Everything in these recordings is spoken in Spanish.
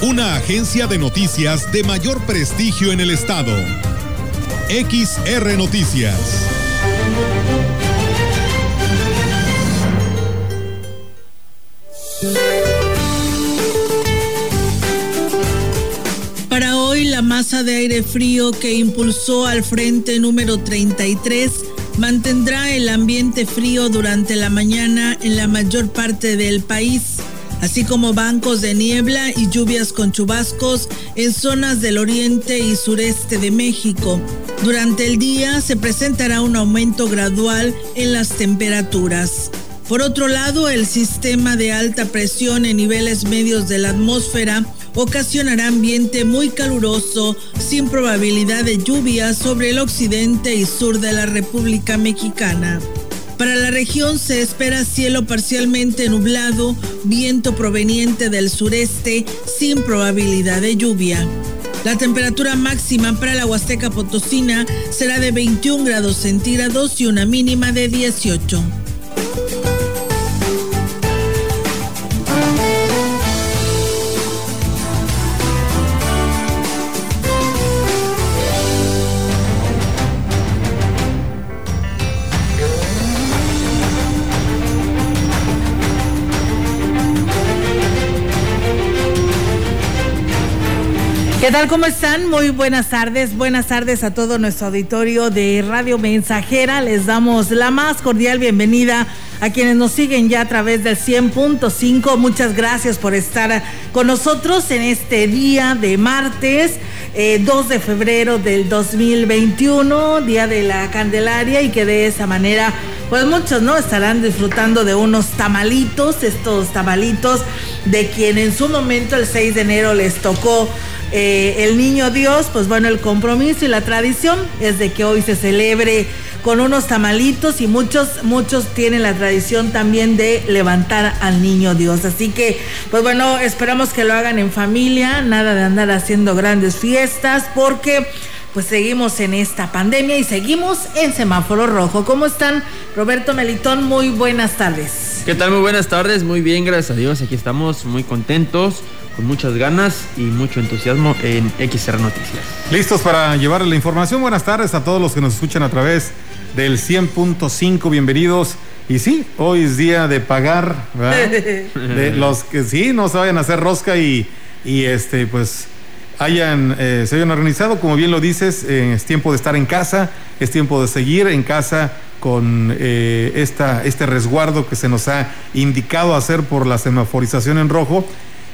Una agencia de noticias de mayor prestigio en el estado. XR Noticias. Para hoy, la masa de aire frío que impulsó al frente número 33 mantendrá el ambiente frío durante la mañana en la mayor parte del país, así como bancos de niebla y lluvias con chubascos en zonas del oriente y sureste de México. Durante el día se presentará un aumento gradual en las temperaturas. Por otro lado, el sistema de alta presión en niveles medios de la atmósfera ocasionará ambiente muy caluroso sin probabilidad de lluvia sobre el occidente y sur de la República Mexicana. Para la región se espera cielo parcialmente nublado, viento proveniente del sureste sin probabilidad de lluvia. La temperatura máxima para la Huasteca Potosina será de 21 grados centígrados y una mínima de 18. ¿Qué tal? ¿Cómo están? Muy buenas tardes. Buenas tardes a todo nuestro auditorio de Radio Mensajera. Les damos la más cordial bienvenida a quienes nos siguen ya a través del 100.5. Muchas gracias por estar con nosotros en este día de martes. 2 eh, de febrero del 2021, Día de la Candelaria, y que de esa manera, pues muchos, ¿no? Estarán disfrutando de unos tamalitos, estos tamalitos de quien en su momento, el 6 de enero, les tocó eh, el niño Dios, pues bueno, el compromiso y la tradición es de que hoy se celebre con unos tamalitos y muchos, muchos tienen la tradición también de levantar al niño Dios. Así que, pues bueno, esperamos que lo hagan en familia, nada de andar haciendo grandes fiestas, porque pues seguimos en esta pandemia y seguimos en semáforo rojo. ¿Cómo están? Roberto Melitón, muy buenas tardes. ¿Qué tal? Muy buenas tardes, muy bien, gracias a Dios. Aquí estamos muy contentos con muchas ganas y mucho entusiasmo en XR Noticias. Listos para llevar la información. Buenas tardes a todos los que nos escuchan a través del 100.5. Bienvenidos. Y sí, hoy es día de pagar, ¿verdad? de los que sí, no se vayan a hacer rosca y, y este, pues hayan, eh, se hayan organizado, como bien lo dices, eh, es tiempo de estar en casa, es tiempo de seguir en casa con eh, esta, este resguardo que se nos ha indicado hacer por la semaforización en rojo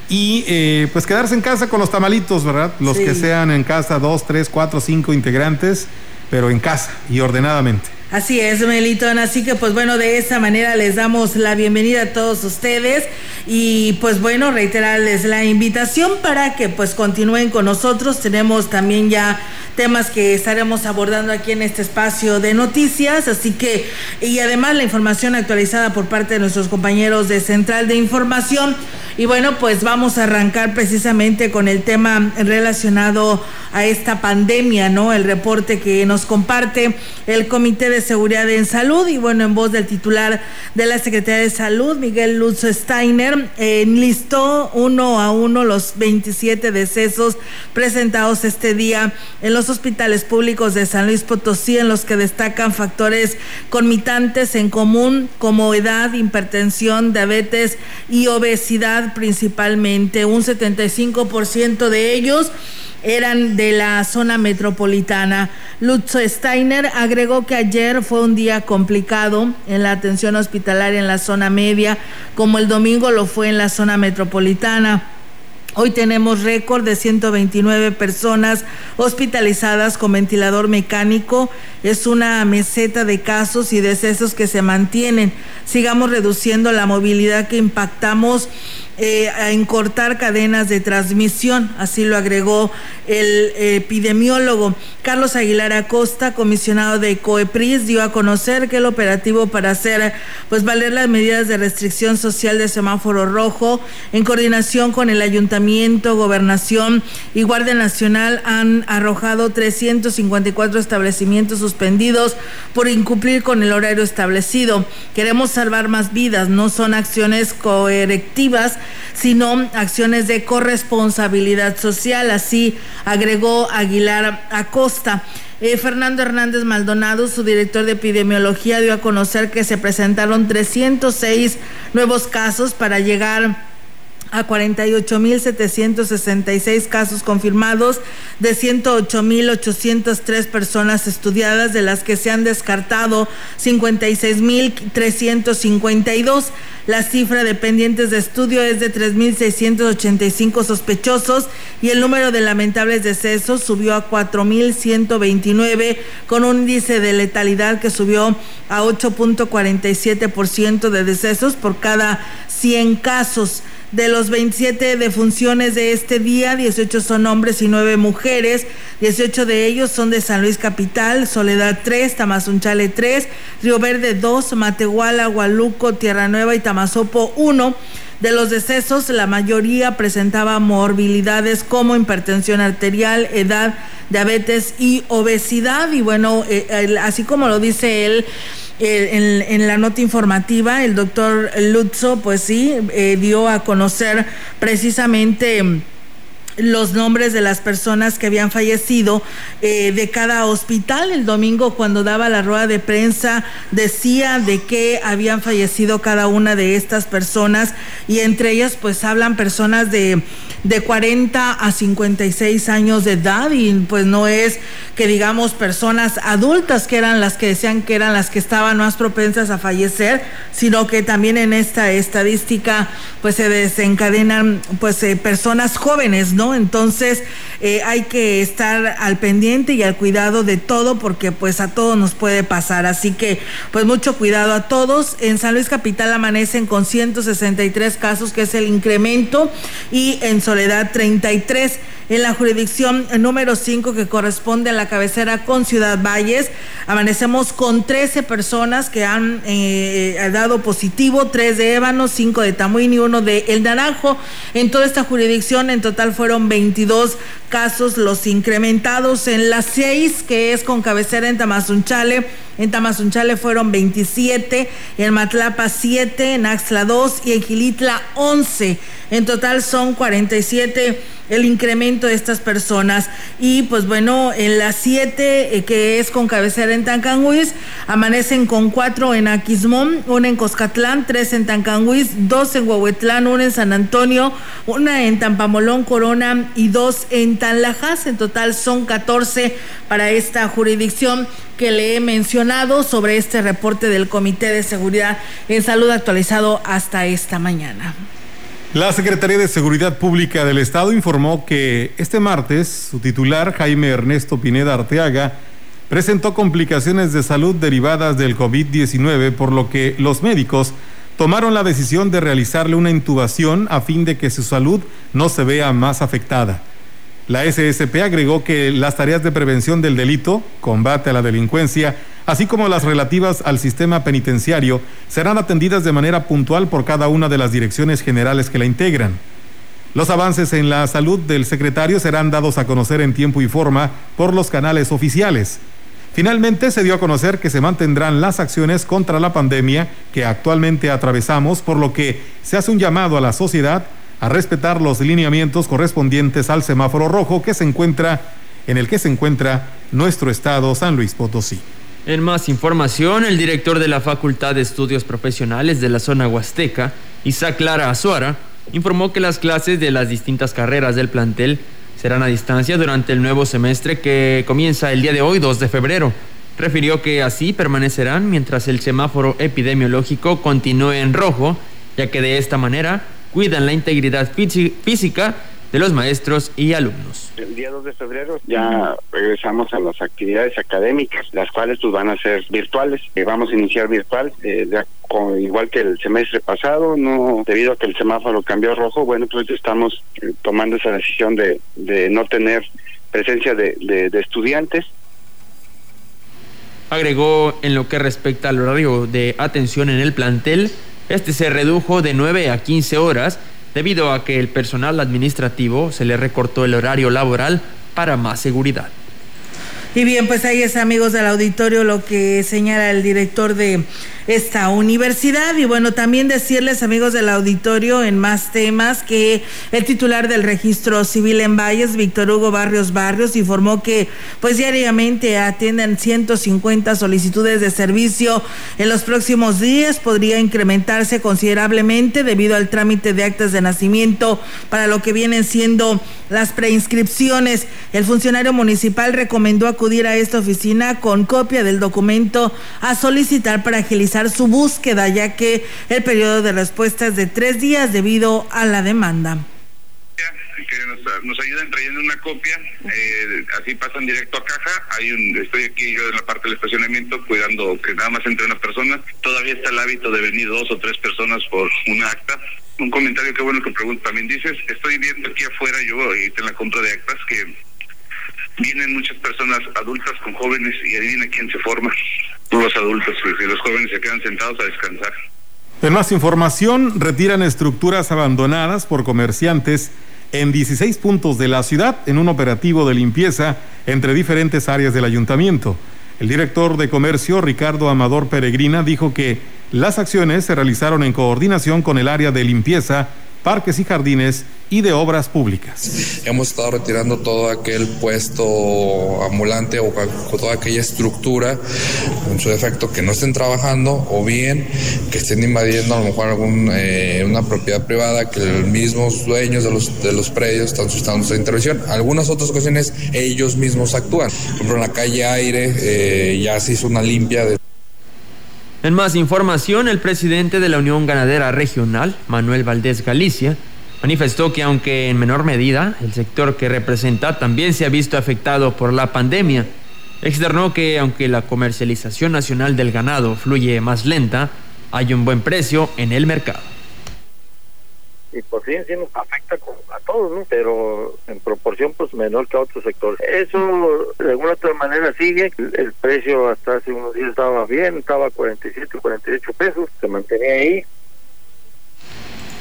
y eh, pues quedarse en casa con los tamalitos, ¿verdad? Los que sean en casa, dos, tres, cuatro, cinco integrantes, pero en casa y ordenadamente. Así es, Melitón. Así que, pues bueno, de esa manera les damos la bienvenida a todos ustedes y, pues bueno, reiterarles la invitación para que, pues, continúen con nosotros. Tenemos también ya temas que estaremos abordando aquí en este espacio de noticias. Así que, y además la información actualizada por parte de nuestros compañeros de Central de Información. Y bueno, pues vamos a arrancar precisamente con el tema relacionado a esta pandemia, ¿no? El reporte que nos comparte el Comité de Seguridad en Salud y bueno, en voz del titular de la Secretaría de Salud, Miguel Lutz Steiner, enlistó uno a uno los 27 decesos presentados este día en los hospitales públicos de San Luis Potosí, en los que destacan factores conmitantes en común como edad, hipertensión, diabetes y obesidad principalmente. Un 75% de ellos eran de la zona metropolitana. Lutz Steiner agregó que ayer fue un día complicado en la atención hospitalaria en la zona media, como el domingo lo fue en la zona metropolitana. Hoy tenemos récord de 129 personas hospitalizadas con ventilador mecánico. Es una meseta de casos y decesos que se mantienen. Sigamos reduciendo la movilidad que impactamos eh, a encortar cadenas de transmisión, así lo agregó el epidemiólogo. Carlos Aguilar Acosta, comisionado de COEPRIS, dio a conocer que el operativo para hacer pues valer las medidas de restricción social de semáforo rojo, en coordinación con el ayuntamiento, gobernación y Guardia Nacional, han arrojado 354 establecimientos suspendidos por incumplir con el horario establecido. Queremos salvar más vidas, no son acciones coerectivas sino acciones de corresponsabilidad social, así agregó Aguilar Acosta. Eh, Fernando Hernández Maldonado, su director de epidemiología, dio a conocer que se presentaron 306 nuevos casos para llegar a 48.766 casos confirmados de 108.803 personas estudiadas, de las que se han descartado 56.352. La cifra de pendientes de estudio es de 3.685 sospechosos y el número de lamentables decesos subió a 4.129 con un índice de letalidad que subió a 8.47% de decesos por cada 100 casos. De los 27 defunciones de este día, 18 son hombres y 9 mujeres. 18 de ellos son de San Luis Capital, Soledad 3, Tamazunchale 3, Río Verde 2, Matehuala, Hualuco, Tierra Nueva y Tamazopo 1. De los decesos, la mayoría presentaba morbilidades como hipertensión arterial, edad, diabetes y obesidad. Y bueno, eh, así como lo dice él, eh, en, la nota informativa, el doctor Lutzo, pues sí, eh, dio a conocer precisamente los nombres de las personas que habían fallecido eh, de cada hospital. El domingo cuando daba la rueda de prensa decía de que habían fallecido cada una de estas personas y entre ellas pues hablan personas de, de 40 a 56 años de edad y pues no es que digamos personas adultas que eran las que decían que eran las que estaban más propensas a fallecer, sino que también en esta estadística pues se desencadenan pues eh, personas jóvenes, ¿no? Entonces eh, hay que estar al pendiente y al cuidado de todo porque pues a todos nos puede pasar. Así que pues mucho cuidado a todos. En San Luis Capital amanecen con 163 casos, que es el incremento, y en Soledad 33 en la jurisdicción número 5 que corresponde a la cabecera con Ciudad Valles. Amanecemos con 13 personas que han eh, dado positivo, 3 de Ébano, 5 de Tamuín y 1 de El Naranjo. En toda esta jurisdicción en total fueron 22 casos los incrementados en las 6 que es con cabecera en Tamazunchale. En Tamazunchale fueron 27, en Matlapa 7, en Axla 2 y en Gilitla 11. En total son 47 el incremento de estas personas. Y pues bueno, en las siete, eh, que es con cabecera en Tancanguis, amanecen con cuatro en Aquismón, una en Coscatlán, tres en Tancanguis, dos en Huehuetlán, una en San Antonio, una en Tampamolón, Corona y dos en Tanlajas. En total son 14 para esta jurisdicción que le he mencionado sobre este reporte del Comité de Seguridad en Salud actualizado hasta esta mañana. La Secretaría de Seguridad Pública del Estado informó que este martes su titular, Jaime Ernesto Pineda Arteaga, presentó complicaciones de salud derivadas del COVID-19, por lo que los médicos tomaron la decisión de realizarle una intubación a fin de que su salud no se vea más afectada. La SSP agregó que las tareas de prevención del delito, combate a la delincuencia, así como las relativas al sistema penitenciario, serán atendidas de manera puntual por cada una de las direcciones generales que la integran. Los avances en la salud del secretario serán dados a conocer en tiempo y forma por los canales oficiales. Finalmente se dio a conocer que se mantendrán las acciones contra la pandemia que actualmente atravesamos, por lo que se hace un llamado a la sociedad a respetar los lineamientos correspondientes al semáforo rojo que se encuentra en el que se encuentra nuestro estado San Luis Potosí. En más información, el director de la Facultad de Estudios Profesionales de la zona Huasteca, Isaac Lara Azuara, informó que las clases de las distintas carreras del plantel serán a distancia durante el nuevo semestre que comienza el día de hoy, 2 de febrero. Refirió que así permanecerán mientras el semáforo epidemiológico continúe en rojo, ya que de esta manera cuidan la integridad física de los maestros y alumnos. El día 2 de febrero ya regresamos a las actividades académicas, las cuales pues van a ser virtuales. Eh, vamos a iniciar virtual, eh, igual que el semestre pasado, no debido a que el semáforo cambió a rojo, bueno, pues estamos eh, tomando esa decisión de, de no tener presencia de, de estudiantes Agregó en lo que respecta al horario de atención en el plantel, este se redujo de 9 a 15 horas debido a que el personal administrativo se le recortó el horario laboral para más seguridad. Y bien, pues ahí es amigos del auditorio lo que señala el director de esta universidad. Y bueno, también decirles, amigos del auditorio, en más temas, que el titular del registro civil en Valles, Víctor Hugo Barrios Barrios, informó que pues diariamente atienden 150 solicitudes de servicio en los próximos días. Podría incrementarse considerablemente debido al trámite de actas de nacimiento para lo que vienen siendo las preinscripciones. El funcionario municipal recomendó acudir a esta oficina con copia del documento a solicitar para agilizar su búsqueda, ya que el periodo de respuesta es de tres días debido a la demanda que nos, ayuden trayendo una copia, eh, así pasan directo a caja. Hay un, estoy aquí yo en la parte del estacionamiento cuidando que nada más entre una persona. Todavía está el hábito de venir dos o tres personas por una acta. Un comentario que bueno que pregunta también dices, estoy viendo aquí afuera yo ahorita en la compra de actas que vienen muchas personas adultas con jóvenes y adivina quién se forma los adultos y los jóvenes se quedan sentados a descansar. En más información, retiran estructuras abandonadas por comerciantes en 16 puntos de la ciudad en un operativo de limpieza entre diferentes áreas del ayuntamiento. El director de comercio, Ricardo Amador Peregrina, dijo que las acciones se realizaron en coordinación con el área de limpieza parques y jardines y de obras públicas. Hemos estado retirando todo aquel puesto ambulante o toda aquella estructura, en su defecto, que no estén trabajando o bien que estén invadiendo a lo mejor alguna eh, una propiedad privada que los mismos dueños de los, de los predios están suscitando esa intervención. Algunas otras ocasiones ellos mismos actúan. Por ejemplo, en la calle Aire eh, ya se hizo una limpia de en más información, el presidente de la Unión Ganadera Regional, Manuel Valdés Galicia, manifestó que aunque en menor medida el sector que representa también se ha visto afectado por la pandemia, externó que aunque la comercialización nacional del ganado fluye más lenta, hay un buen precio en el mercado y por sí sí nos afecta a todos, ¿no? Pero en proporción pues menor que a otros sectores. Eso de alguna otra manera sigue. El, precio hasta hace unos días estaba bien, estaba a 47, 48 pesos, se mantenía ahí.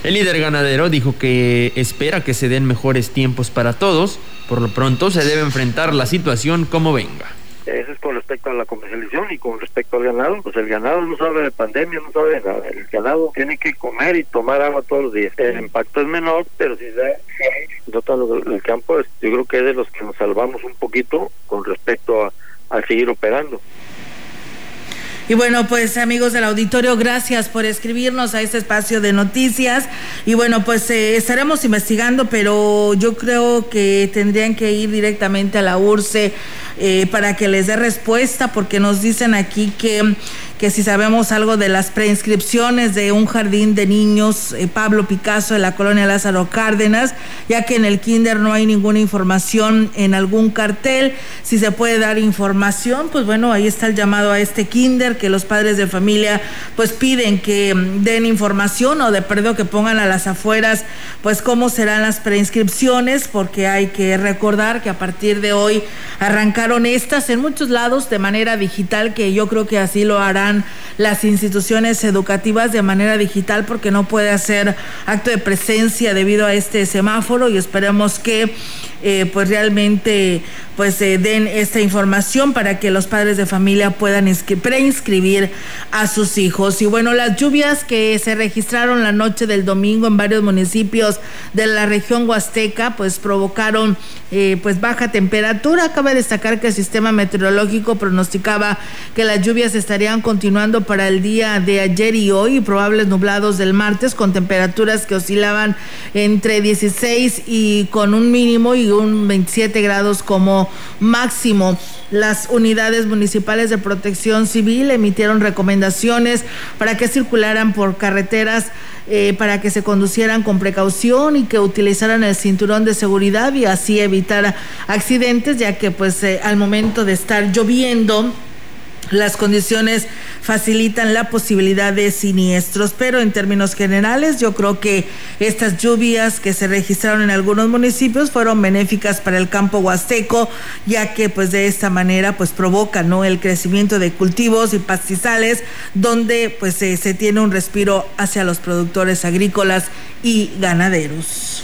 El líder ganadero dijo que espera que se den mejores tiempos para todos. Por lo pronto se debe enfrentar la situación como venga. Eso es con respecto a la comercialización y con respecto al ganado. Pues el ganado no sabe de pandemia, no sabe de nada. El ganado tiene que comer y tomar agua todos los días. El impacto es menor, pero si se nota el campo, yo creo que es de los que nos salvamos un poquito con respecto a, a seguir operando. Y bueno, pues amigos del auditorio, gracias por escribirnos a este espacio de noticias. Y bueno, pues eh, estaremos investigando, pero yo creo que tendrían que ir directamente a la URCE eh, para que les dé respuesta, porque nos dicen aquí que que si sabemos algo de las preinscripciones de un jardín de niños eh, Pablo Picasso de la colonia Lázaro Cárdenas, ya que en el kinder no hay ninguna información en algún cartel. Si se puede dar información, pues bueno, ahí está el llamado a este kinder que los padres de familia pues piden que mm, den información o de perdido que pongan a las afueras pues cómo serán las preinscripciones, porque hay que recordar que a partir de hoy arrancaron estas en muchos lados de manera digital, que yo creo que así lo harán las instituciones educativas de manera digital porque no puede hacer acto de presencia debido a este semáforo y esperemos que eh, pues realmente pues eh, den esta información para que los padres de familia puedan preinscribir a sus hijos. Y bueno, las lluvias que se registraron la noche del domingo en varios municipios de la región huasteca pues provocaron eh, pues baja temperatura. Cabe destacar que el sistema meteorológico pronosticaba que las lluvias estarían continuando para el día de ayer y hoy, probables nublados del martes con temperaturas que oscilaban entre 16 y con un mínimo y un 27 grados como máximo. Las unidades municipales de protección civil emitieron recomendaciones para que circularan por carreteras eh, para que se conducieran con precaución y que utilizaran el cinturón de seguridad y así evitar accidentes, ya que pues eh, al momento de estar lloviendo las condiciones facilitan la posibilidad de siniestros, pero en términos generales yo creo que estas lluvias que se registraron en algunos municipios fueron benéficas para el campo huasteco, ya que pues de esta manera pues provoca ¿no? el crecimiento de cultivos y pastizales donde pues se tiene un respiro hacia los productores agrícolas y ganaderos.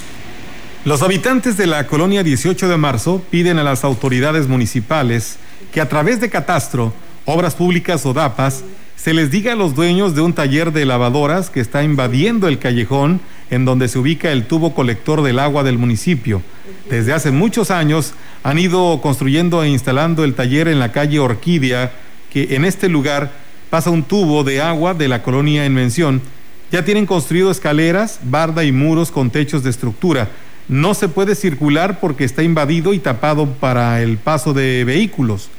Los habitantes de la colonia 18 de marzo piden a las autoridades municipales que a través de catastro Obras Públicas o DAPAS, se les diga a los dueños de un taller de lavadoras que está invadiendo el callejón en donde se ubica el tubo colector del agua del municipio. Desde hace muchos años han ido construyendo e instalando el taller en la calle Orquídea, que en este lugar pasa un tubo de agua de la colonia en mención. Ya tienen construido escaleras, barda y muros con techos de estructura. No se puede circular porque está invadido y tapado para el paso de vehículos.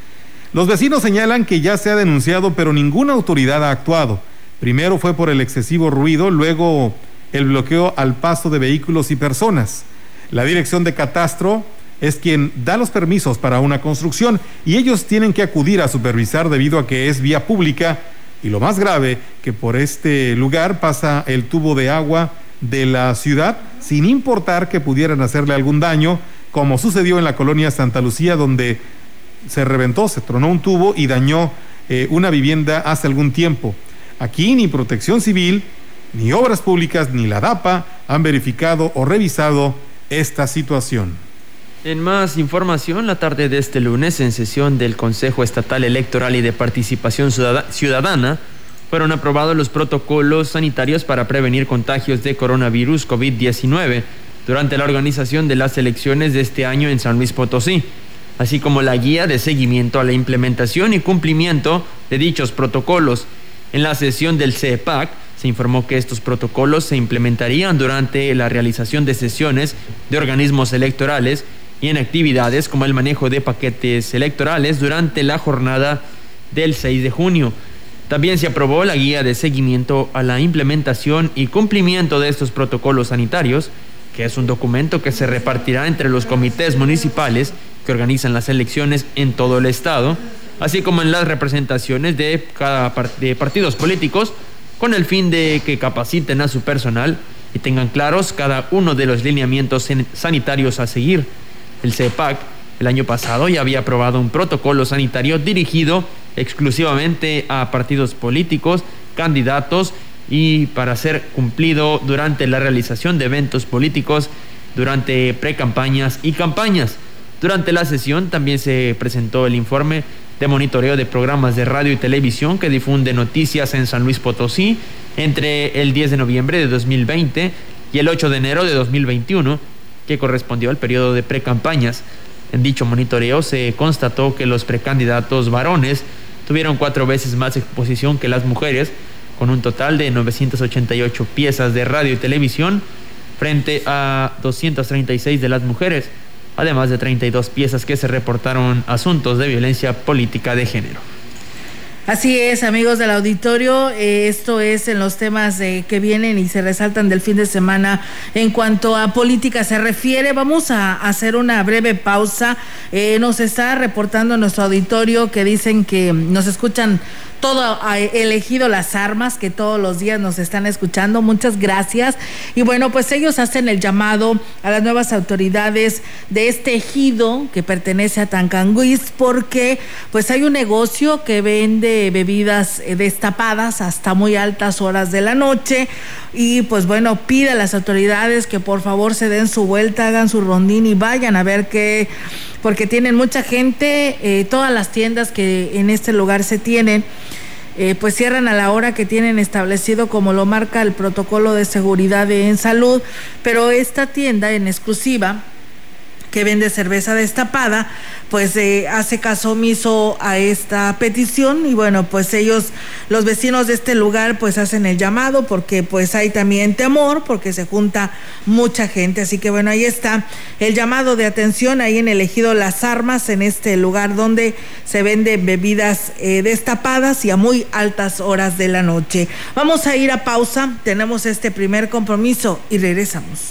Los vecinos señalan que ya se ha denunciado, pero ninguna autoridad ha actuado. Primero fue por el excesivo ruido, luego el bloqueo al paso de vehículos y personas. La dirección de catastro es quien da los permisos para una construcción y ellos tienen que acudir a supervisar debido a que es vía pública y lo más grave, que por este lugar pasa el tubo de agua de la ciudad sin importar que pudieran hacerle algún daño, como sucedió en la colonia Santa Lucía, donde se reventó, se tronó un tubo y dañó eh, una vivienda hace algún tiempo. Aquí ni protección civil, ni obras públicas, ni la DAPA han verificado o revisado esta situación. En más información, la tarde de este lunes, en sesión del Consejo Estatal Electoral y de Participación Ciudadana, fueron aprobados los protocolos sanitarios para prevenir contagios de coronavirus COVID-19 durante la organización de las elecciones de este año en San Luis Potosí así como la guía de seguimiento a la implementación y cumplimiento de dichos protocolos. En la sesión del CEPAC se informó que estos protocolos se implementarían durante la realización de sesiones de organismos electorales y en actividades como el manejo de paquetes electorales durante la jornada del 6 de junio. También se aprobó la guía de seguimiento a la implementación y cumplimiento de estos protocolos sanitarios, que es un documento que se repartirá entre los comités municipales que organizan las elecciones en todo el estado, así como en las representaciones de cada de partidos políticos, con el fin de que capaciten a su personal y tengan claros cada uno de los lineamientos sanitarios a seguir. El CEPAC el año pasado ya había aprobado un protocolo sanitario dirigido exclusivamente a partidos políticos, candidatos y para ser cumplido durante la realización de eventos políticos, durante precampañas y campañas. Durante la sesión también se presentó el informe de monitoreo de programas de radio y televisión que difunde noticias en San Luis Potosí entre el 10 de noviembre de 2020 y el 8 de enero de 2021, que correspondió al periodo de precampañas. En dicho monitoreo se constató que los precandidatos varones tuvieron cuatro veces más exposición que las mujeres, con un total de 988 piezas de radio y televisión frente a 236 de las mujeres además de 32 piezas que se reportaron asuntos de violencia política de género. Así es, amigos del auditorio, eh, esto es en los temas eh, que vienen y se resaltan del fin de semana. En cuanto a política se refiere, vamos a hacer una breve pausa. Eh, nos está reportando nuestro auditorio que dicen que nos escuchan todo ha elegido las armas que todos los días nos están escuchando. Muchas gracias. Y bueno, pues ellos hacen el llamado a las nuevas autoridades de este ejido que pertenece a Tancanguis porque pues hay un negocio que vende bebidas eh, destapadas hasta muy altas horas de la noche y pues bueno, pide a las autoridades que por favor se den su vuelta, hagan su rondín y vayan a ver qué porque tienen mucha gente, eh, todas las tiendas que en este lugar se tienen, eh, pues cierran a la hora que tienen establecido como lo marca el protocolo de seguridad en salud, pero esta tienda en exclusiva que vende cerveza destapada, pues eh, hace caso omiso a esta petición y bueno, pues ellos, los vecinos de este lugar, pues hacen el llamado porque pues hay también temor porque se junta mucha gente. Así que bueno, ahí está el llamado de atención ahí en el ejido Las Armas, en este lugar donde se venden bebidas eh, destapadas y a muy altas horas de la noche. Vamos a ir a pausa, tenemos este primer compromiso y regresamos.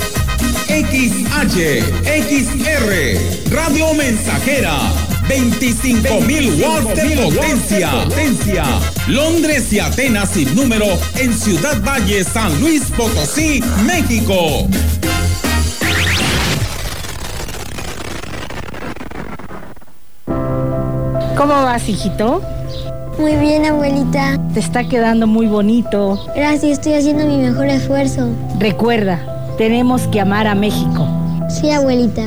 XH, XR, Radio Mensajera, 25.000 watts de potencia. potencia. Londres y Atenas sin número en Ciudad Valle, San Luis Potosí, México. ¿Cómo vas, hijito? Muy bien, abuelita. Te está quedando muy bonito. Gracias, estoy haciendo mi mejor esfuerzo. Recuerda, tenemos que amar a México. Sí, abuelita.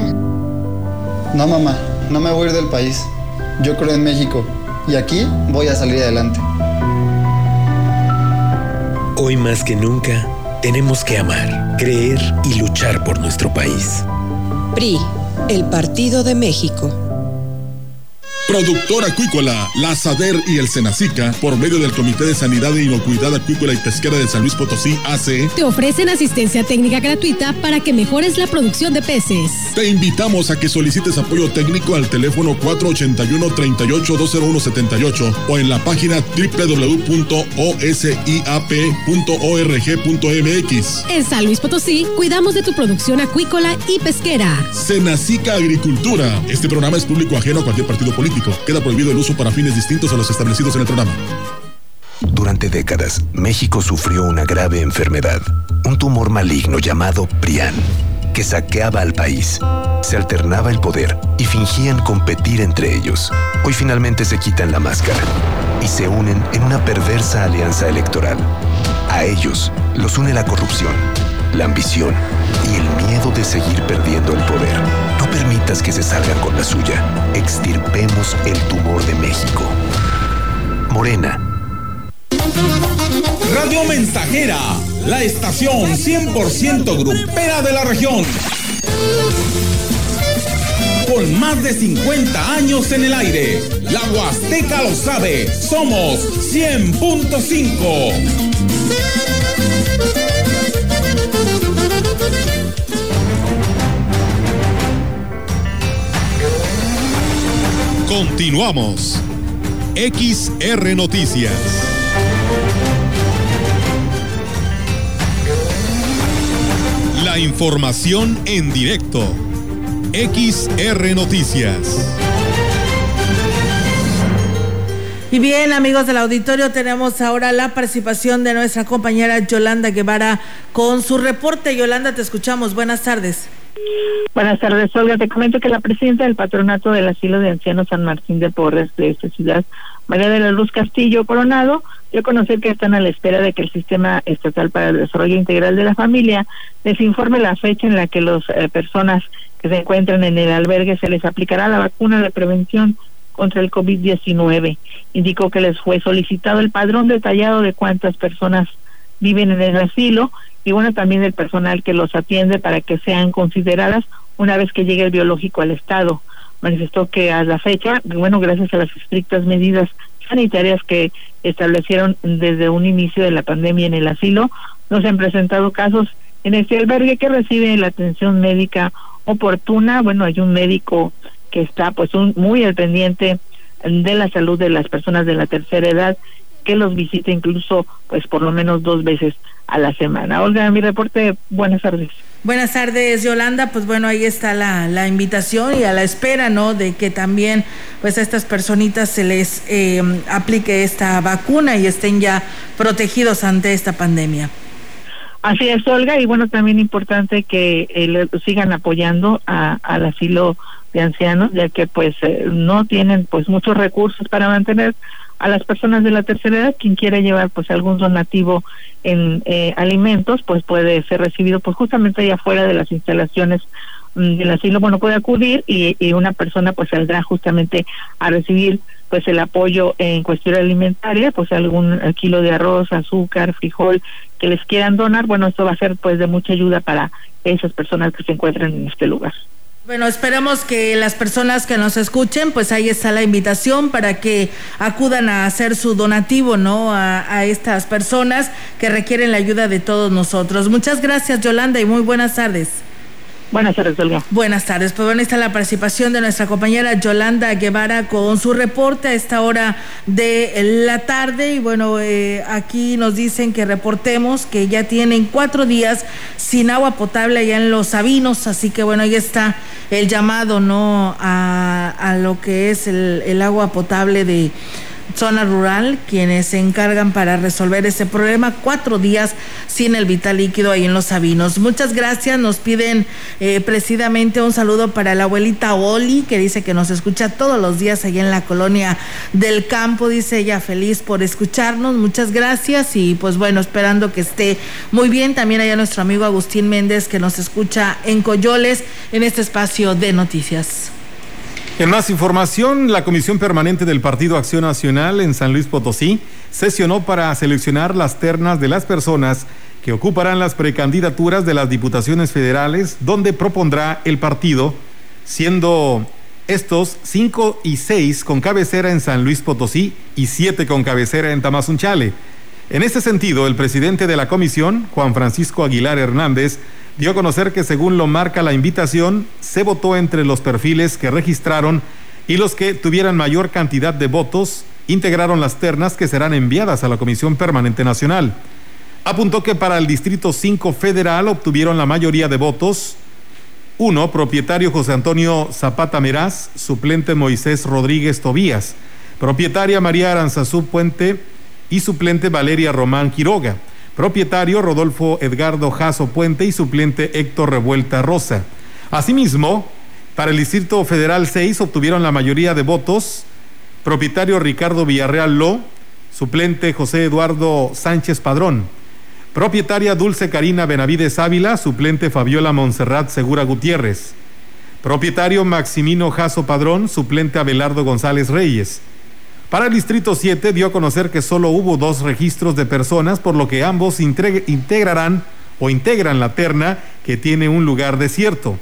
No, mamá, no me voy a ir del país. Yo creo en México y aquí voy a salir adelante. Hoy más que nunca, tenemos que amar, creer y luchar por nuestro país. PRI, el Partido de México. Productor Acuícola, la SADER y el Senacica, por medio del Comité de Sanidad e Inocuidad Acuícola y Pesquera de San Luis Potosí, AC, te ofrecen asistencia técnica gratuita para que mejores la producción de peces. Te invitamos a que solicites apoyo técnico al teléfono 481-38-20178 o en la página www.osiap.org.mx. En San Luis Potosí, cuidamos de tu producción acuícola y pesquera. Senacica Agricultura. Este programa es público ajeno a cualquier partido político. Queda prohibido el uso para fines distintos a los establecidos en el programa. Durante décadas, México sufrió una grave enfermedad, un tumor maligno llamado Prián, que saqueaba al país. Se alternaba el poder y fingían competir entre ellos. Hoy finalmente se quitan la máscara y se unen en una perversa alianza electoral. A ellos los une la corrupción, la ambición y el miedo de seguir perdiendo el poder. Permitas que se salgan con la suya. Extirpemos el tumor de México. Morena. Radio Mensajera, la estación 100% grupera de la región. Con más de 50 años en el aire, la Huasteca lo sabe, somos 100.5. Continuamos. XR Noticias. La información en directo. XR Noticias. Y bien, amigos del auditorio, tenemos ahora la participación de nuestra compañera Yolanda Guevara con su reporte. Yolanda, te escuchamos. Buenas tardes. Buenas tardes, Olga. Te comento que la presidenta del patronato del asilo de ancianos San Martín de Porres de esta ciudad, María de la Luz Castillo Coronado, dio a conocer que están a la espera de que el Sistema Estatal para el Desarrollo Integral de la Familia les informe la fecha en la que las eh, personas que se encuentran en el albergue se les aplicará la vacuna de prevención contra el COVID-19. Indicó que les fue solicitado el padrón detallado de cuántas personas viven en el asilo y bueno, también el personal que los atiende para que sean consideradas una vez que llegue el biológico al Estado. Manifestó que a la fecha, bueno, gracias a las estrictas medidas sanitarias que establecieron desde un inicio de la pandemia en el asilo, no se han presentado casos en este albergue que recibe la atención médica oportuna. Bueno, hay un médico que está pues un, muy al pendiente de la salud de las personas de la tercera edad que los visita incluso pues por lo menos dos veces a la semana. Olga, mi reporte, buenas tardes. Buenas tardes, Yolanda. Pues bueno, ahí está la, la invitación y a la espera, ¿no? De que también, pues a estas personitas se les eh, aplique esta vacuna y estén ya protegidos ante esta pandemia. Así es, Olga, y bueno, también importante que eh, sigan apoyando a, al asilo de ancianos, ya que pues eh, no tienen pues muchos recursos para mantener a las personas de la tercera edad, quien quiera llevar pues algún donativo en eh, alimentos, pues puede ser recibido pues justamente allá afuera de las instalaciones mm, del asilo, bueno, puede acudir y, y una persona pues saldrá justamente a recibir pues el apoyo en cuestión alimentaria, pues algún kilo de arroz, azúcar, frijol que les quieran donar, bueno, esto va a ser pues de mucha ayuda para esas personas que se encuentran en este lugar. Bueno, esperemos que las personas que nos escuchen, pues ahí está la invitación para que acudan a hacer su donativo, ¿no? A, a, estas personas que requieren la ayuda de todos nosotros. Muchas gracias, Yolanda, y muy buenas tardes. Buenas tardes, Olga. Buenas tardes. Pues bueno, está la participación de nuestra compañera Yolanda Guevara con su reporte a esta hora de la tarde. Y bueno, eh, aquí nos dicen que reportemos que ya tienen cuatro días sin agua potable allá en Los Sabinos. Así que bueno, ahí está el llamado, ¿no? A, a lo que es el, el agua potable de zona rural, quienes se encargan para resolver ese problema. Cuatro días sin el vital líquido ahí en Los Sabinos. Muchas gracias. Nos piden eh, precisamente un saludo para la abuelita Oli, que dice que nos escucha todos los días ahí en la colonia del campo. Dice ella feliz por escucharnos. Muchas gracias. Y pues bueno, esperando que esté muy bien. También allá nuestro amigo Agustín Méndez, que nos escucha en Coyoles, en este espacio de noticias. En más información, la Comisión Permanente del Partido Acción Nacional en San Luis Potosí sesionó para seleccionar las ternas de las personas que ocuparán las precandidaturas de las diputaciones federales, donde propondrá el partido, siendo estos cinco y seis con cabecera en San Luis Potosí y siete con cabecera en Tamazunchale. En este sentido, el presidente de la comisión, Juan Francisco Aguilar Hernández, dio a conocer que según lo marca la invitación, se votó entre los perfiles que registraron y los que tuvieran mayor cantidad de votos integraron las ternas que serán enviadas a la Comisión Permanente Nacional. Apuntó que para el Distrito 5 Federal obtuvieron la mayoría de votos. Uno, propietario José Antonio Zapata Meraz, suplente Moisés Rodríguez Tobías, propietaria María Aranzazú Puente y suplente Valeria Román Quiroga propietario Rodolfo Edgardo Jaso Puente y suplente Héctor Revuelta Rosa. Asimismo, para el Distrito Federal 6 obtuvieron la mayoría de votos. Propietario Ricardo Villarreal Ló, suplente José Eduardo Sánchez Padrón, propietaria Dulce Karina Benavides Ávila, suplente Fabiola Monserrat Segura Gutiérrez, propietario Maximino Jaso Padrón, suplente Abelardo González Reyes, para el Distrito 7 dio a conocer que solo hubo dos registros de personas, por lo que ambos integrarán o integran la terna que tiene un lugar desierto.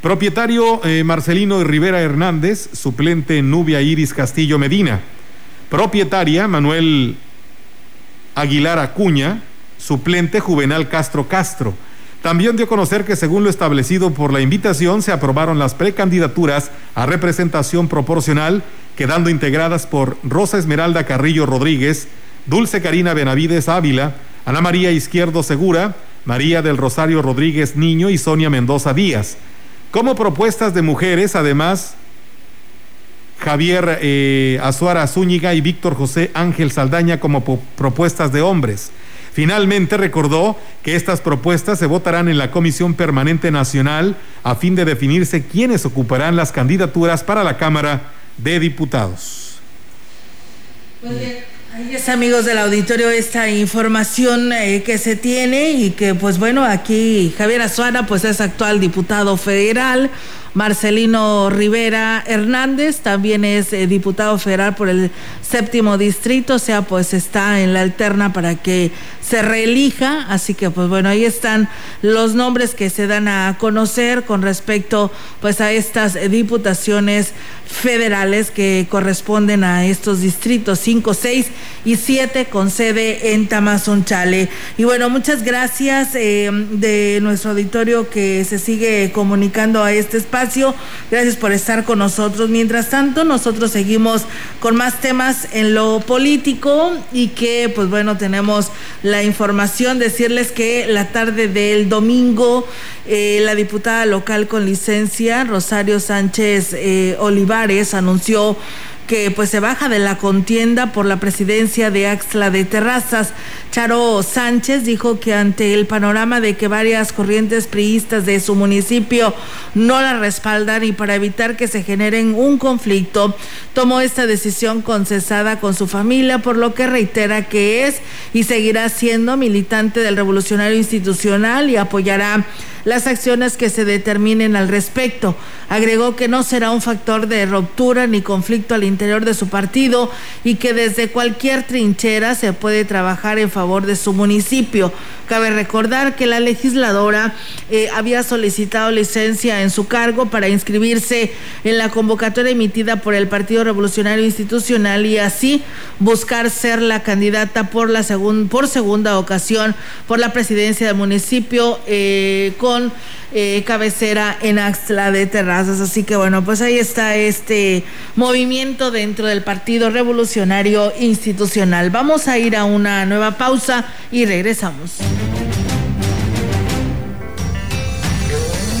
Propietario eh, Marcelino Rivera Hernández, suplente Nubia Iris Castillo Medina. Propietaria Manuel Aguilar Acuña, suplente Juvenal Castro Castro. También dio a conocer que según lo establecido por la invitación se aprobaron las precandidaturas a representación proporcional quedando integradas por Rosa Esmeralda Carrillo Rodríguez, Dulce Karina Benavides Ávila, Ana María Izquierdo Segura, María del Rosario Rodríguez Niño y Sonia Mendoza Díaz. Como propuestas de mujeres, además, Javier eh, Azuara Zúñiga y Víctor José Ángel Saldaña como propuestas de hombres. Finalmente recordó que estas propuestas se votarán en la Comisión Permanente Nacional a fin de definirse quiénes ocuparán las candidaturas para la Cámara de Diputados. Pues ahí es amigos del auditorio esta información eh, que se tiene y que pues bueno, aquí Javier Azuara pues es actual diputado federal. Marcelino Rivera Hernández también es eh, diputado federal por el séptimo distrito, o sea, pues está en la alterna para que se reelija, así que pues bueno, ahí están los nombres que se dan a conocer con respecto pues a estas diputaciones federales que corresponden a estos distritos 5, 6 y 7 con sede en Tamazunchale. Y bueno, muchas gracias eh, de nuestro auditorio que se sigue comunicando a este espacio. Gracias por estar con nosotros. Mientras tanto, nosotros seguimos con más temas en lo político y que pues bueno, tenemos la información, decirles que la tarde del domingo eh, la diputada local con licencia, Rosario Sánchez eh, Olivares, anunció que pues se baja de la contienda por la presidencia de Axla de Terrazas. Charo Sánchez dijo que ante el panorama de que varias corrientes priistas de su municipio no la respaldan y para evitar que se generen un conflicto, tomó esta decisión concesada con su familia, por lo que reitera que es y seguirá siendo militante del revolucionario institucional y apoyará las acciones que se determinen al respecto. Agregó que no será un factor de ruptura ni conflicto al interior de su partido y que desde cualquier trinchera se puede trabajar en favor de su municipio. Cabe recordar que la legisladora eh, había solicitado licencia en su cargo para inscribirse en la convocatoria emitida por el Partido Revolucionario Institucional y así buscar ser la candidata por la por segunda ocasión por la presidencia del municipio eh, con eh, cabecera en Axla de Terrazas. Así que bueno, pues ahí está este movimiento dentro del Partido Revolucionario Institucional. Vamos a ir a una nueva pausa y regresamos.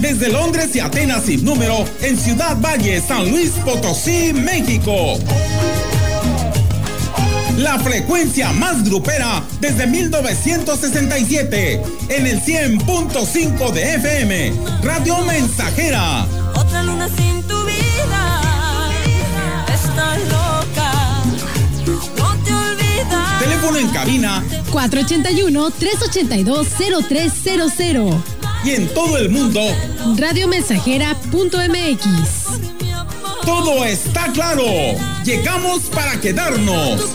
Desde Londres y Atenas sin número en Ciudad Valle, San Luis Potosí, México la frecuencia más grupera desde 1967 en el 100.5 de FM, Radio Mensajera. Otra luna sin tu vida, estás loca, no te olvidas. Teléfono en cabina 481-382-0300. Y en todo el mundo, radiomensajera.mx. Todo está claro. Llegamos para quedarnos.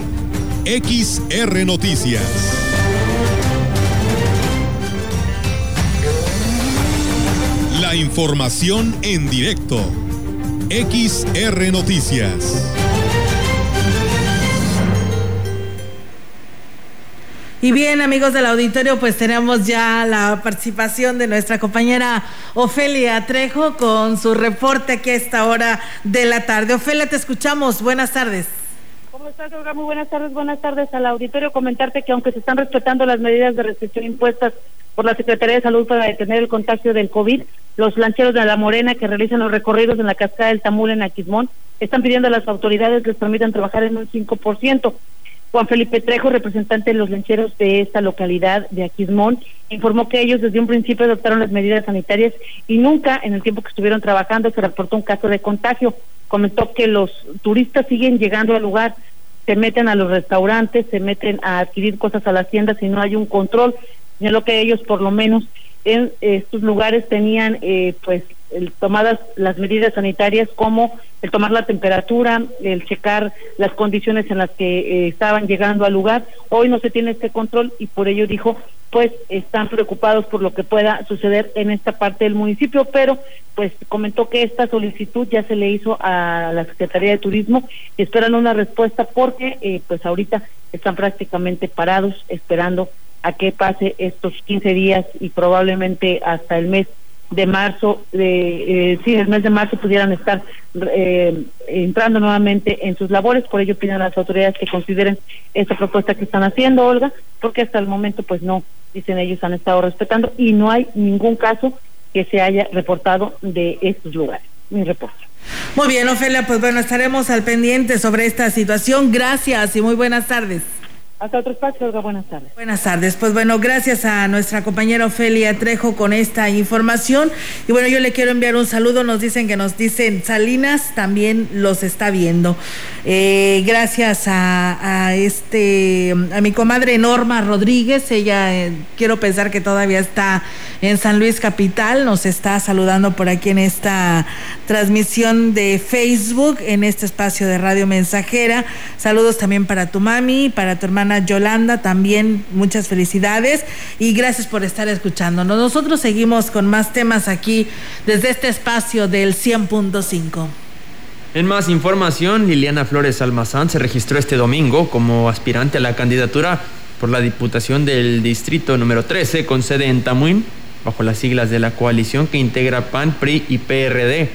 XR Noticias. La información en directo. XR Noticias. Y bien, amigos del auditorio, pues tenemos ya la participación de nuestra compañera Ofelia Trejo con su reporte aquí a esta hora de la tarde. Ofelia, te escuchamos. Buenas tardes. ¿Cómo estás? Muy buenas tardes. Buenas tardes al auditorio. Comentarte que aunque se están respetando las medidas de restricción impuestas por la Secretaría de Salud para detener el contagio del COVID, los lancheros de La Morena que realizan los recorridos en la cascada del Tamul en Aquismón están pidiendo a las autoridades les permitan trabajar en un 5%. Juan Felipe Trejo, representante de los lancheros de esta localidad de Aquismón, informó que ellos desde un principio adoptaron las medidas sanitarias y nunca en el tiempo que estuvieron trabajando se reportó un caso de contagio. Comentó que los turistas siguen llegando al lugar, se meten a los restaurantes, se meten a adquirir cosas a las tiendas y no hay un control. Señaló que ellos por lo menos en estos lugares tenían eh, pues el, tomadas las medidas sanitarias como el tomar la temperatura, el checar las condiciones en las que eh, estaban llegando al lugar. Hoy no se tiene este control y por ello dijo, pues están preocupados por lo que pueda suceder en esta parte del municipio, pero pues comentó que esta solicitud ya se le hizo a la Secretaría de Turismo y esperan una respuesta porque eh, pues ahorita están prácticamente parados esperando a que pase estos 15 días y probablemente hasta el mes de marzo, de, eh, sí, el mes de marzo pudieran estar eh, entrando nuevamente en sus labores, por ello piden a las autoridades que consideren esta propuesta que están haciendo, Olga, porque hasta el momento pues no, dicen ellos, han estado respetando y no hay ningún caso que se haya reportado de estos lugares. Mi reporte. Muy bien, Ofelia, pues bueno, estaremos al pendiente sobre esta situación. Gracias y muy buenas tardes. Hasta otro espacio, Olga, buenas tardes. Buenas tardes. Pues bueno, gracias a nuestra compañera Ofelia Trejo con esta información. Y bueno, yo le quiero enviar un saludo. Nos dicen que nos dicen Salinas también los está viendo. Eh, gracias a, este a mi comadre Norma Rodríguez. Ella eh, quiero pensar que todavía está en San Luis Capital. Nos está saludando por aquí en esta transmisión de Facebook, en este espacio de Radio Mensajera. Saludos también para tu mami, para tu hermana Yolanda, también muchas felicidades y gracias por estar escuchándonos. Nosotros seguimos con más temas aquí desde este espacio del 100.5. En más información, Liliana Flores Almazán se registró este domingo como aspirante a la candidatura por la Diputación del Distrito número 13 con sede en Tamuín, bajo las siglas de la coalición que integra PAN, PRI y PRD,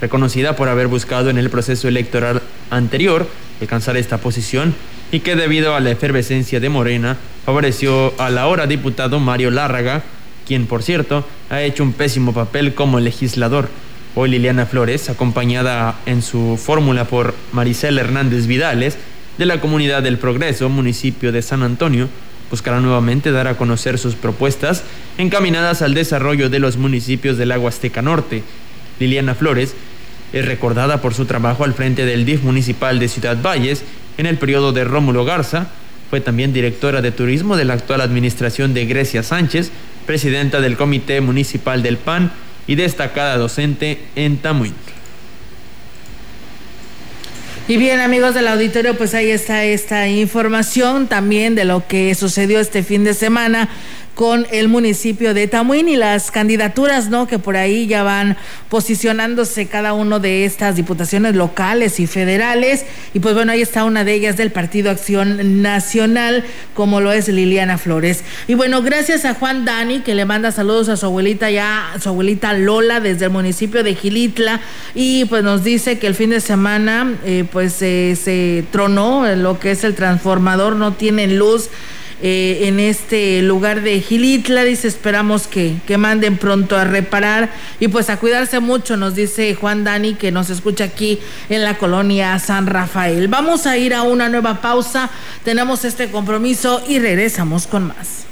reconocida por haber buscado en el proceso electoral anterior alcanzar esta posición y que debido a la efervescencia de Morena favoreció al ahora diputado Mario Lárraga, quien por cierto ha hecho un pésimo papel como legislador. Hoy Liliana Flores, acompañada en su fórmula por Maricel Hernández Vidales, de la Comunidad del Progreso, municipio de San Antonio, buscará nuevamente dar a conocer sus propuestas encaminadas al desarrollo de los municipios del Agua Norte. Liliana Flores es recordada por su trabajo al frente del DIF municipal de Ciudad Valles en el periodo de Rómulo Garza. Fue también directora de turismo de la actual administración de Grecia Sánchez, presidenta del Comité Municipal del PAN y destacada docente en Tamuín. Y bien, amigos del auditorio, pues ahí está esta información también de lo que sucedió este fin de semana con el municipio de Tamuín y las candidaturas, ¿no? Que por ahí ya van posicionándose cada uno de estas diputaciones locales y federales. Y pues bueno, ahí está una de ellas del Partido Acción Nacional, como lo es Liliana Flores. Y bueno, gracias a Juan Dani, que le manda saludos a su abuelita ya, su abuelita Lola, desde el municipio de Gilitla. Y pues nos dice que el fin de semana, eh, pues eh, se tronó lo que es el transformador, no tiene luz eh, en este lugar de Gilitla. Dice, esperamos que, que manden pronto a reparar y pues a cuidarse mucho, nos dice Juan Dani, que nos escucha aquí en la colonia San Rafael. Vamos a ir a una nueva pausa, tenemos este compromiso y regresamos con más.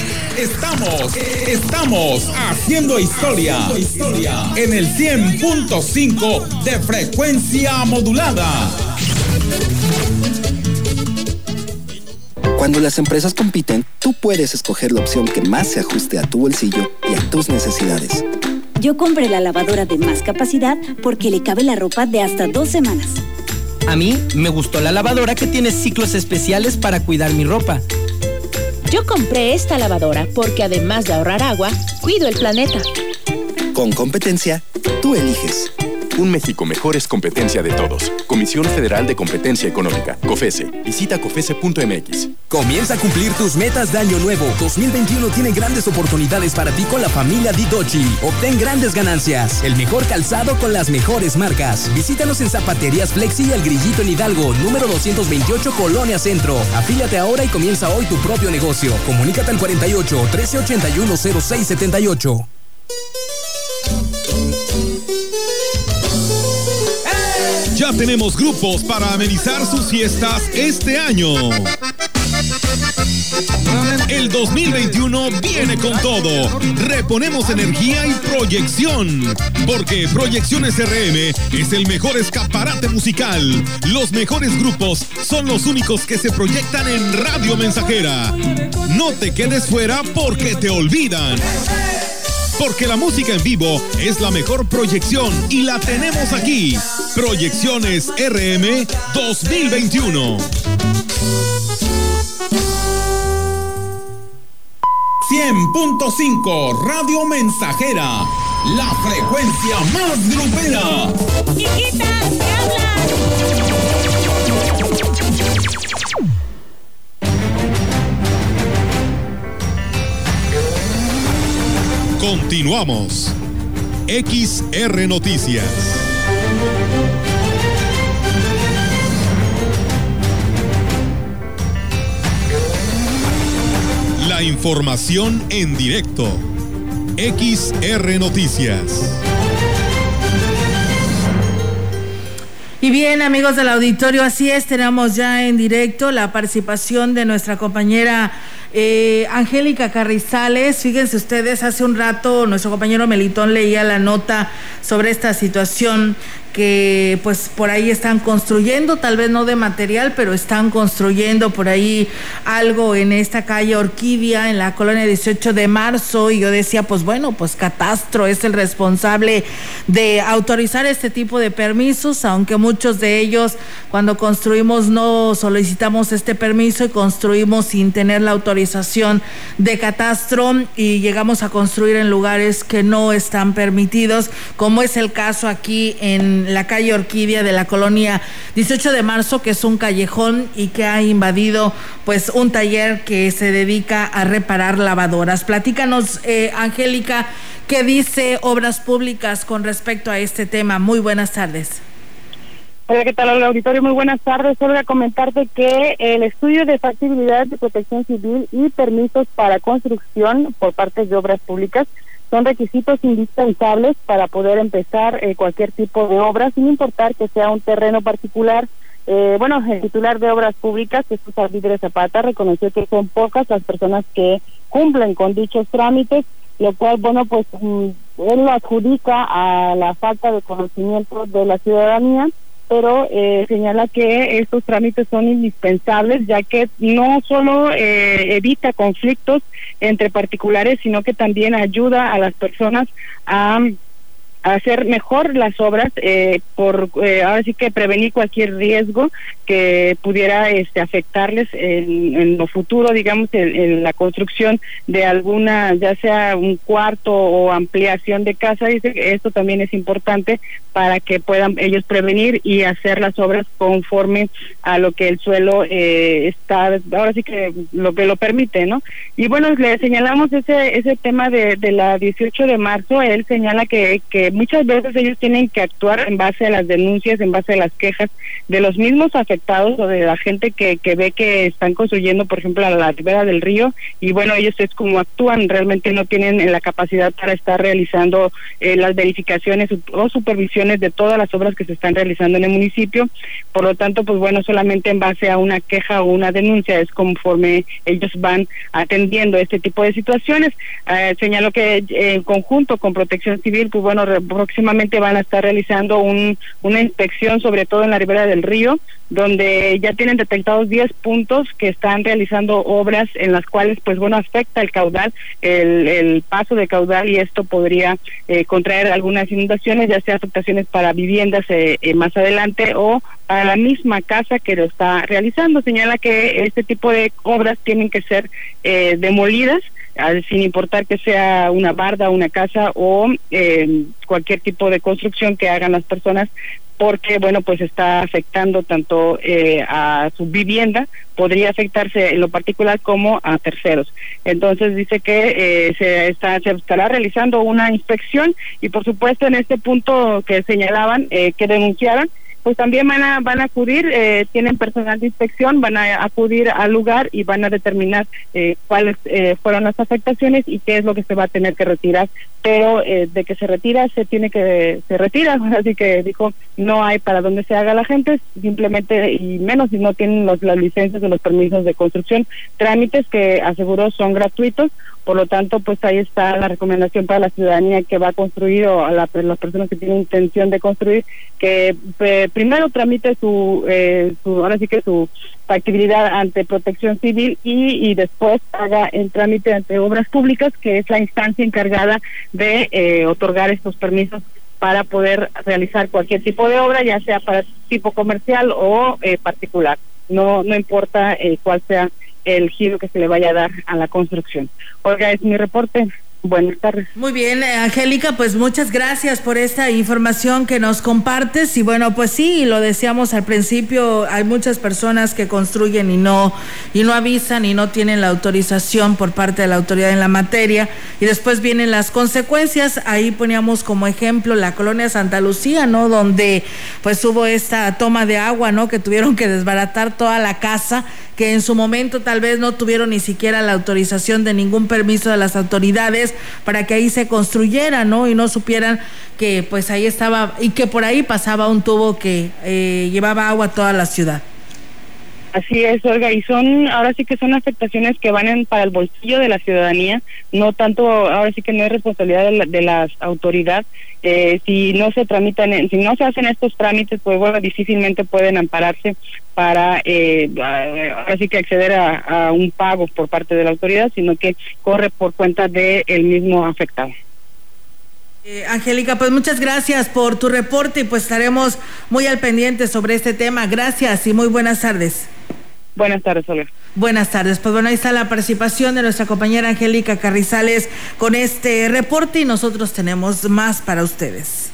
estamos, estamos haciendo historia, en el 100.5 de frecuencia modulada. Cuando las empresas compiten, tú puedes escoger la opción que más se ajuste a tu bolsillo y a tus necesidades. Yo compré la lavadora de más capacidad porque le cabe la ropa de hasta dos semanas. A mí me gustó la lavadora que tiene ciclos especiales para cuidar mi ropa. Yo compré esta lavadora porque además de ahorrar agua, cuido el planeta. Con competencia, tú eliges. Un México mejor es competencia de todos. Comisión Federal de Competencia Económica, COFESE. Visita COFESE.mx. Comienza a cumplir tus metas de año nuevo. 2021 tiene grandes oportunidades para ti con la familia Didochi. Obtén grandes ganancias. El mejor calzado con las mejores marcas. Visítanos en Zapaterías Flexi y El Grillito en Hidalgo, número 228, Colonia Centro. Afíliate ahora y comienza hoy tu propio negocio. Comunícate al 48 1381 0678. Tenemos grupos para amenizar sus fiestas este año. El 2021 viene con todo. Reponemos energía y proyección. Porque Proyecciones RM es el mejor escaparate musical. Los mejores grupos son los únicos que se proyectan en Radio Mensajera. No te quedes fuera porque te olvidan. Porque la música en vivo es la mejor proyección y la tenemos aquí. Proyecciones RM 2021. 100.5 Radio Mensajera, la frecuencia más grupera. Chiquitas, Continuamos. XR Noticias. La información en directo. XR Noticias. Y bien, amigos del auditorio, así es, tenemos ya en directo la participación de nuestra compañera eh, Angélica Carrizales. Fíjense ustedes, hace un rato nuestro compañero Melitón leía la nota sobre esta situación que pues por ahí están construyendo, tal vez no de material, pero están construyendo por ahí algo en esta calle Orquídea, en la colonia 18 de marzo, y yo decía, pues bueno, pues Catastro es el responsable de autorizar este tipo de permisos, aunque muchos de ellos cuando construimos no solicitamos este permiso y construimos sin tener la autorización de Catastro. Y llegamos a construir en lugares que no están permitidos, como es el caso aquí en la calle Orquídea de la colonia 18 de marzo, que es un callejón y que ha invadido pues un taller que se dedica a reparar lavadoras. Platícanos, eh, Angélica, ¿qué dice Obras Públicas con respecto a este tema? Muy buenas tardes. Hola, ¿qué tal, al auditorio? Muy buenas tardes. Solo a comentarte que el estudio de factibilidad de protección civil y permisos para construcción por parte de obras públicas son requisitos indispensables para poder empezar eh, cualquier tipo de obra, sin importar que sea un terreno particular. Eh, bueno, el titular de Obras Públicas, Jesús Arvidre Zapata, reconoció que son pocas las personas que cumplen con dichos trámites, lo cual, bueno, pues mm, él lo adjudica a la falta de conocimiento de la ciudadanía pero eh, señala que estos trámites son indispensables ya que no solo eh, evita conflictos entre particulares, sino que también ayuda a las personas a hacer mejor las obras eh, por eh, ahora sí que prevenir cualquier riesgo que pudiera este afectarles en, en lo futuro digamos en, la construcción de alguna ya sea un cuarto o ampliación de casa. Dice esto también es importante para que puedan ellos prevenir y hacer las obras conforme a lo que el suelo eh, está ahora sí que lo que lo permite no y bueno le señalamos ese ese tema de, de la 18 de marzo. Él señala que que muchas veces ellos tienen que actuar en base a las denuncias, en base a las quejas de los mismos afectados o de la gente que, que ve que están construyendo, por ejemplo, a la ribera del río y bueno, ellos es como actúan, realmente no tienen la capacidad para estar realizando eh, las verificaciones o supervisiones de todas las obras que se están realizando en el municipio, por lo tanto, pues bueno, solamente en base a una queja o una denuncia es conforme ellos van atendiendo este tipo de situaciones. Eh, señalo que en conjunto con Protección Civil, pues bueno, próximamente van a estar realizando un, una inspección, sobre todo en la ribera del río, donde ya tienen detectados 10 puntos que están realizando obras en las cuales, pues bueno, afecta el caudal, el, el paso de caudal y esto podría eh, contraer algunas inundaciones, ya sea afectaciones para viviendas eh, eh, más adelante o para la misma casa que lo está realizando. Señala que este tipo de obras tienen que ser eh, demolidas sin importar que sea una barda, una casa o eh, cualquier tipo de construcción que hagan las personas, porque bueno pues está afectando tanto eh, a su vivienda podría afectarse en lo particular como a terceros. Entonces dice que eh, se está se estará realizando una inspección y por supuesto en este punto que señalaban eh, que denunciaran pues también van a van a acudir eh, tienen personal de inspección van a acudir al lugar y van a determinar eh, cuáles eh, fueron las afectaciones y qué es lo que se va a tener que retirar. Pero eh, de que se retira se tiene que se retira. Así que dijo no hay para dónde se haga la gente simplemente y menos si no tienen los, las licencias o los permisos de construcción. Trámites que aseguró son gratuitos por lo tanto, pues ahí está la recomendación para la ciudadanía que va a construir o a la, las personas que tienen intención de construir, que eh, primero tramite su, eh, su, ahora sí que su factibilidad ante protección civil y, y después haga el trámite ante obras públicas, que es la instancia encargada de eh, otorgar estos permisos para poder realizar cualquier tipo de obra, ya sea para tipo comercial o eh, particular. No, no importa eh, cuál sea el giro que se le vaya a dar a la construcción. Olga, es mi reporte. Buenas tardes. Muy bien, eh, Angélica, pues muchas gracias por esta información que nos compartes. Y bueno, pues sí, lo decíamos al principio, hay muchas personas que construyen y no, y no avisan y no tienen la autorización por parte de la autoridad en la materia. Y después vienen las consecuencias. Ahí poníamos como ejemplo la colonia Santa Lucía, ¿no? Donde pues hubo esta toma de agua, ¿no? Que tuvieron que desbaratar toda la casa que en su momento tal vez no tuvieron ni siquiera la autorización de ningún permiso de las autoridades para que ahí se construyera, ¿no? Y no supieran que pues ahí estaba y que por ahí pasaba un tubo que eh, llevaba agua a toda la ciudad. Así es, Olga, y son, ahora sí que son afectaciones que van en, para el bolsillo de la ciudadanía, no tanto, ahora sí que no es responsabilidad de, la, de las autoridades. Eh, si no se tramitan, si no se hacen estos trámites, pues bueno, difícilmente pueden ampararse para, eh, ahora sí que acceder a, un pago por parte de la autoridad, sino que corre por cuenta del el mismo afectado. Eh, Angélica, pues muchas gracias por tu reporte y pues estaremos muy al pendiente sobre este tema. Gracias y muy buenas tardes. Buenas tardes, Olga. Buenas tardes. Pues bueno, ahí está la participación de nuestra compañera Angélica Carrizales con este reporte y nosotros tenemos más para ustedes.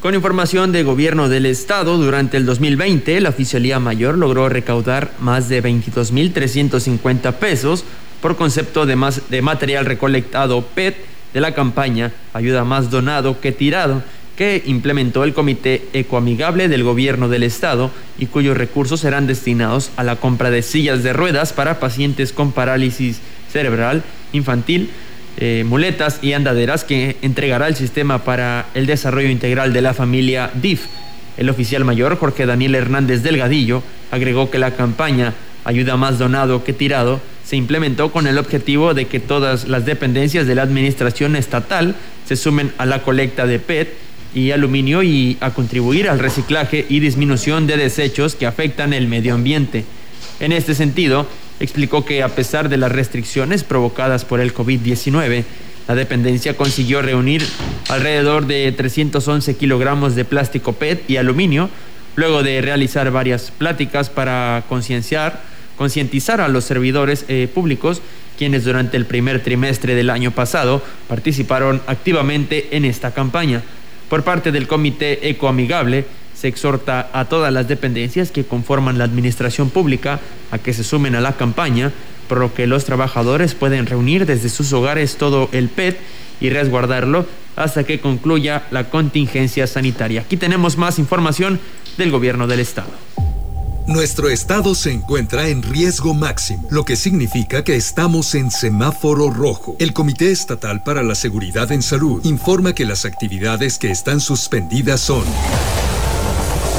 Con información de gobierno del estado, durante el 2020 la Oficialía Mayor logró recaudar más de 22.350 pesos por concepto de, más, de material recolectado PET de la campaña Ayuda más donado que tirado que implementó el Comité Ecoamigable del Gobierno del Estado y cuyos recursos serán destinados a la compra de sillas de ruedas para pacientes con parálisis cerebral infantil, eh, muletas y andaderas que entregará el sistema para el desarrollo integral de la familia DIF. El oficial mayor Jorge Daniel Hernández Delgadillo agregó que la campaña Ayuda más donado que tirado se implementó con el objetivo de que todas las dependencias de la administración estatal se sumen a la colecta de PET y aluminio y a contribuir al reciclaje y disminución de desechos que afectan el medio ambiente. En este sentido, explicó que a pesar de las restricciones provocadas por el COVID-19, la dependencia consiguió reunir alrededor de 311 kilogramos de plástico PET y aluminio, luego de realizar varias pláticas para concienciar, concientizar a los servidores eh, públicos quienes durante el primer trimestre del año pasado participaron activamente en esta campaña. Por parte del Comité Ecoamigable, se exhorta a todas las dependencias que conforman la administración pública a que se sumen a la campaña, por lo que los trabajadores pueden reunir desde sus hogares todo el PET y resguardarlo hasta que concluya la contingencia sanitaria. Aquí tenemos más información del gobierno del estado. Nuestro estado se encuentra en riesgo máximo, lo que significa que estamos en semáforo rojo. El Comité Estatal para la Seguridad en Salud informa que las actividades que están suspendidas son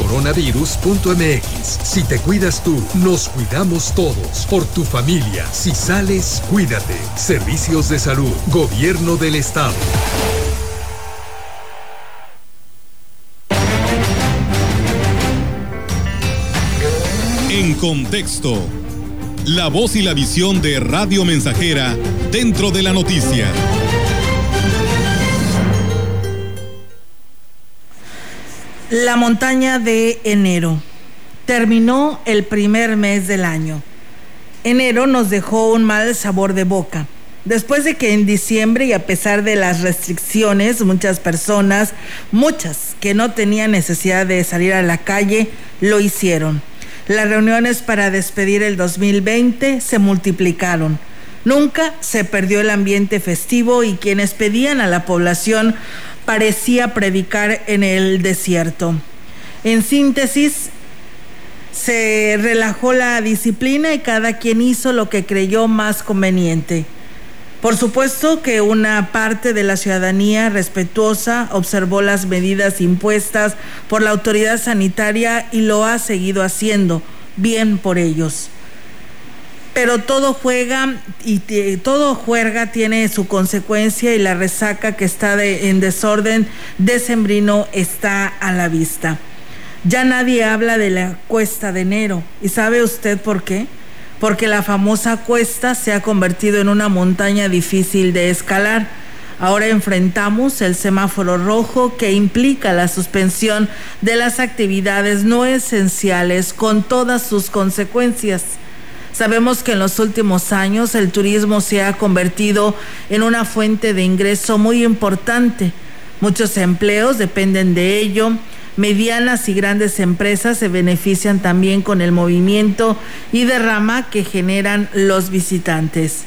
slpcoronavirus.mx. Si te cuidas tú, nos cuidamos todos. Por tu familia, si sales, cuídate. Servicios de salud, gobierno del estado. En contexto, la voz y la visión de Radio Mensajera dentro de la noticia. La montaña de enero. Terminó el primer mes del año. Enero nos dejó un mal sabor de boca. Después de que en diciembre y a pesar de las restricciones, muchas personas, muchas que no tenían necesidad de salir a la calle, lo hicieron. Las reuniones para despedir el 2020 se multiplicaron. Nunca se perdió el ambiente festivo y quienes pedían a la población parecía predicar en el desierto. En síntesis, se relajó la disciplina y cada quien hizo lo que creyó más conveniente. Por supuesto que una parte de la ciudadanía respetuosa observó las medidas impuestas por la autoridad sanitaria y lo ha seguido haciendo, bien por ellos. Pero todo juega y todo juerga tiene su consecuencia y la resaca que está en desorden decembrino está a la vista. Ya nadie habla de la cuesta de enero. ¿Y sabe usted por qué? Porque la famosa cuesta se ha convertido en una montaña difícil de escalar. Ahora enfrentamos el semáforo rojo que implica la suspensión de las actividades no esenciales con todas sus consecuencias. Sabemos que en los últimos años el turismo se ha convertido en una fuente de ingreso muy importante. Muchos empleos dependen de ello. Medianas y grandes empresas se benefician también con el movimiento y derrama que generan los visitantes.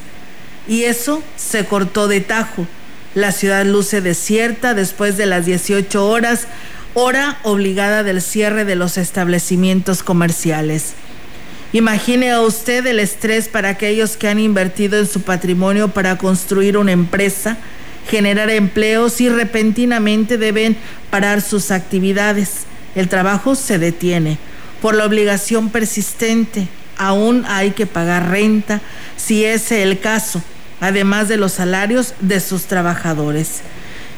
Y eso se cortó de tajo. La ciudad luce desierta después de las 18 horas, hora obligada del cierre de los establecimientos comerciales. Imagine usted el estrés para aquellos que han invertido en su patrimonio para construir una empresa, generar empleos y repentinamente deben parar sus actividades. El trabajo se detiene por la obligación persistente. Aún hay que pagar renta, si ese es el caso, además de los salarios de sus trabajadores.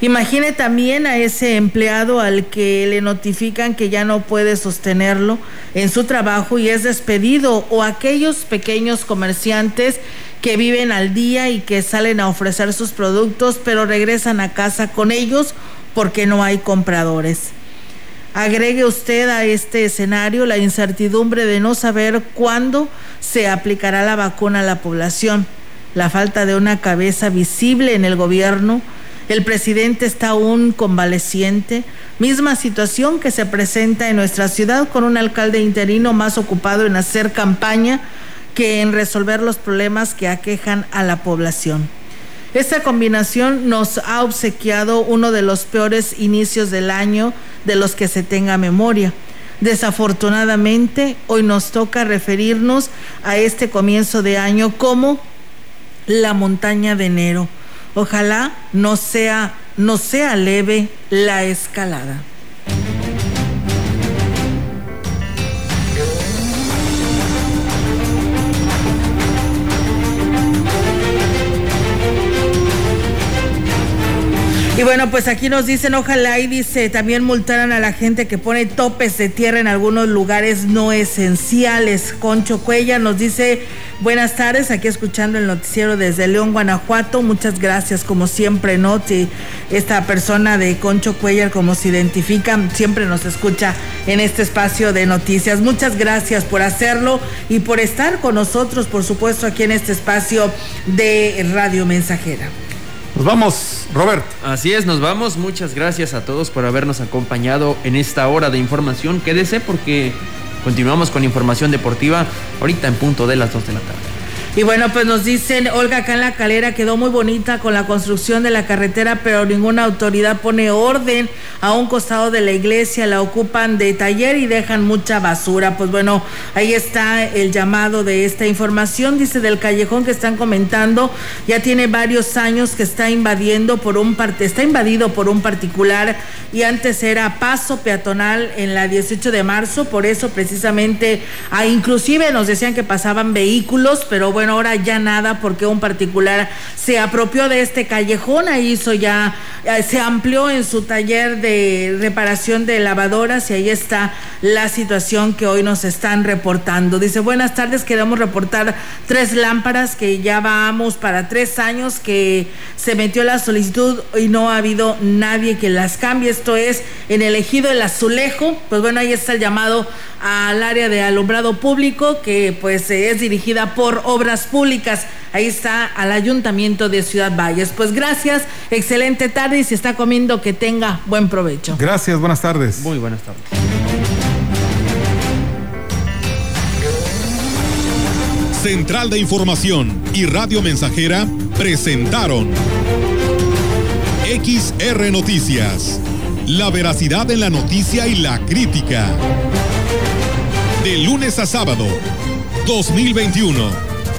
Imagine también a ese empleado al que le notifican que ya no puede sostenerlo en su trabajo y es despedido o aquellos pequeños comerciantes que viven al día y que salen a ofrecer sus productos pero regresan a casa con ellos porque no hay compradores. Agregue usted a este escenario la incertidumbre de no saber cuándo se aplicará la vacuna a la población, la falta de una cabeza visible en el gobierno, el presidente está aún convaleciente, misma situación que se presenta en nuestra ciudad con un alcalde interino más ocupado en hacer campaña que en resolver los problemas que aquejan a la población. Esta combinación nos ha obsequiado uno de los peores inicios del año de los que se tenga memoria. Desafortunadamente, hoy nos toca referirnos a este comienzo de año como la montaña de enero. Ojalá no sea, no sea leve la escalada. Bueno, pues aquí nos dicen, ojalá y dice, también multaran a la gente que pone topes de tierra en algunos lugares no esenciales. Concho Cuella nos dice, buenas tardes, aquí escuchando el noticiero desde León, Guanajuato. Muchas gracias, como siempre, ¿no? Esta persona de Concho Cuellar, como se identifica, siempre nos escucha en este espacio de noticias. Muchas gracias por hacerlo y por estar con nosotros, por supuesto, aquí en este espacio de Radio Mensajera. Nos vamos, Robert. Así es, nos vamos. Muchas gracias a todos por habernos acompañado en esta hora de información. Quédese porque continuamos con información deportiva ahorita en punto de las 2 de la tarde. Y bueno, pues nos dicen, Olga, acá en la calera quedó muy bonita con la construcción de la carretera, pero ninguna autoridad pone orden. A un costado de la iglesia, la ocupan de taller y dejan mucha basura. Pues bueno, ahí está el llamado de esta información, dice del callejón que están comentando, ya tiene varios años que está invadiendo por un parte, está invadido por un particular y antes era paso peatonal en la 18 de marzo, por eso precisamente, ah, inclusive nos decían que pasaban vehículos, pero bueno, ahora ya nada porque un particular se apropió de este callejón, ahí hizo ya, eh, se amplió en su taller de reparación de lavadoras y ahí está la situación que hoy nos están reportando. Dice, buenas tardes, queremos reportar tres lámparas que ya vamos para tres años que se metió la solicitud y no ha habido nadie que las cambie. Esto es en el ejido El Azulejo. Pues bueno, ahí está el llamado al área de alumbrado público que pues es dirigida por Obras Públicas. Ahí está al Ayuntamiento de Ciudad Valles. Pues gracias, excelente tarde y si está comiendo que tenga buen provecho. Gracias, buenas tardes. Muy buenas tardes. Central de Información y Radio Mensajera presentaron XR Noticias. La veracidad en la noticia y la crítica. De lunes a sábado, 2021.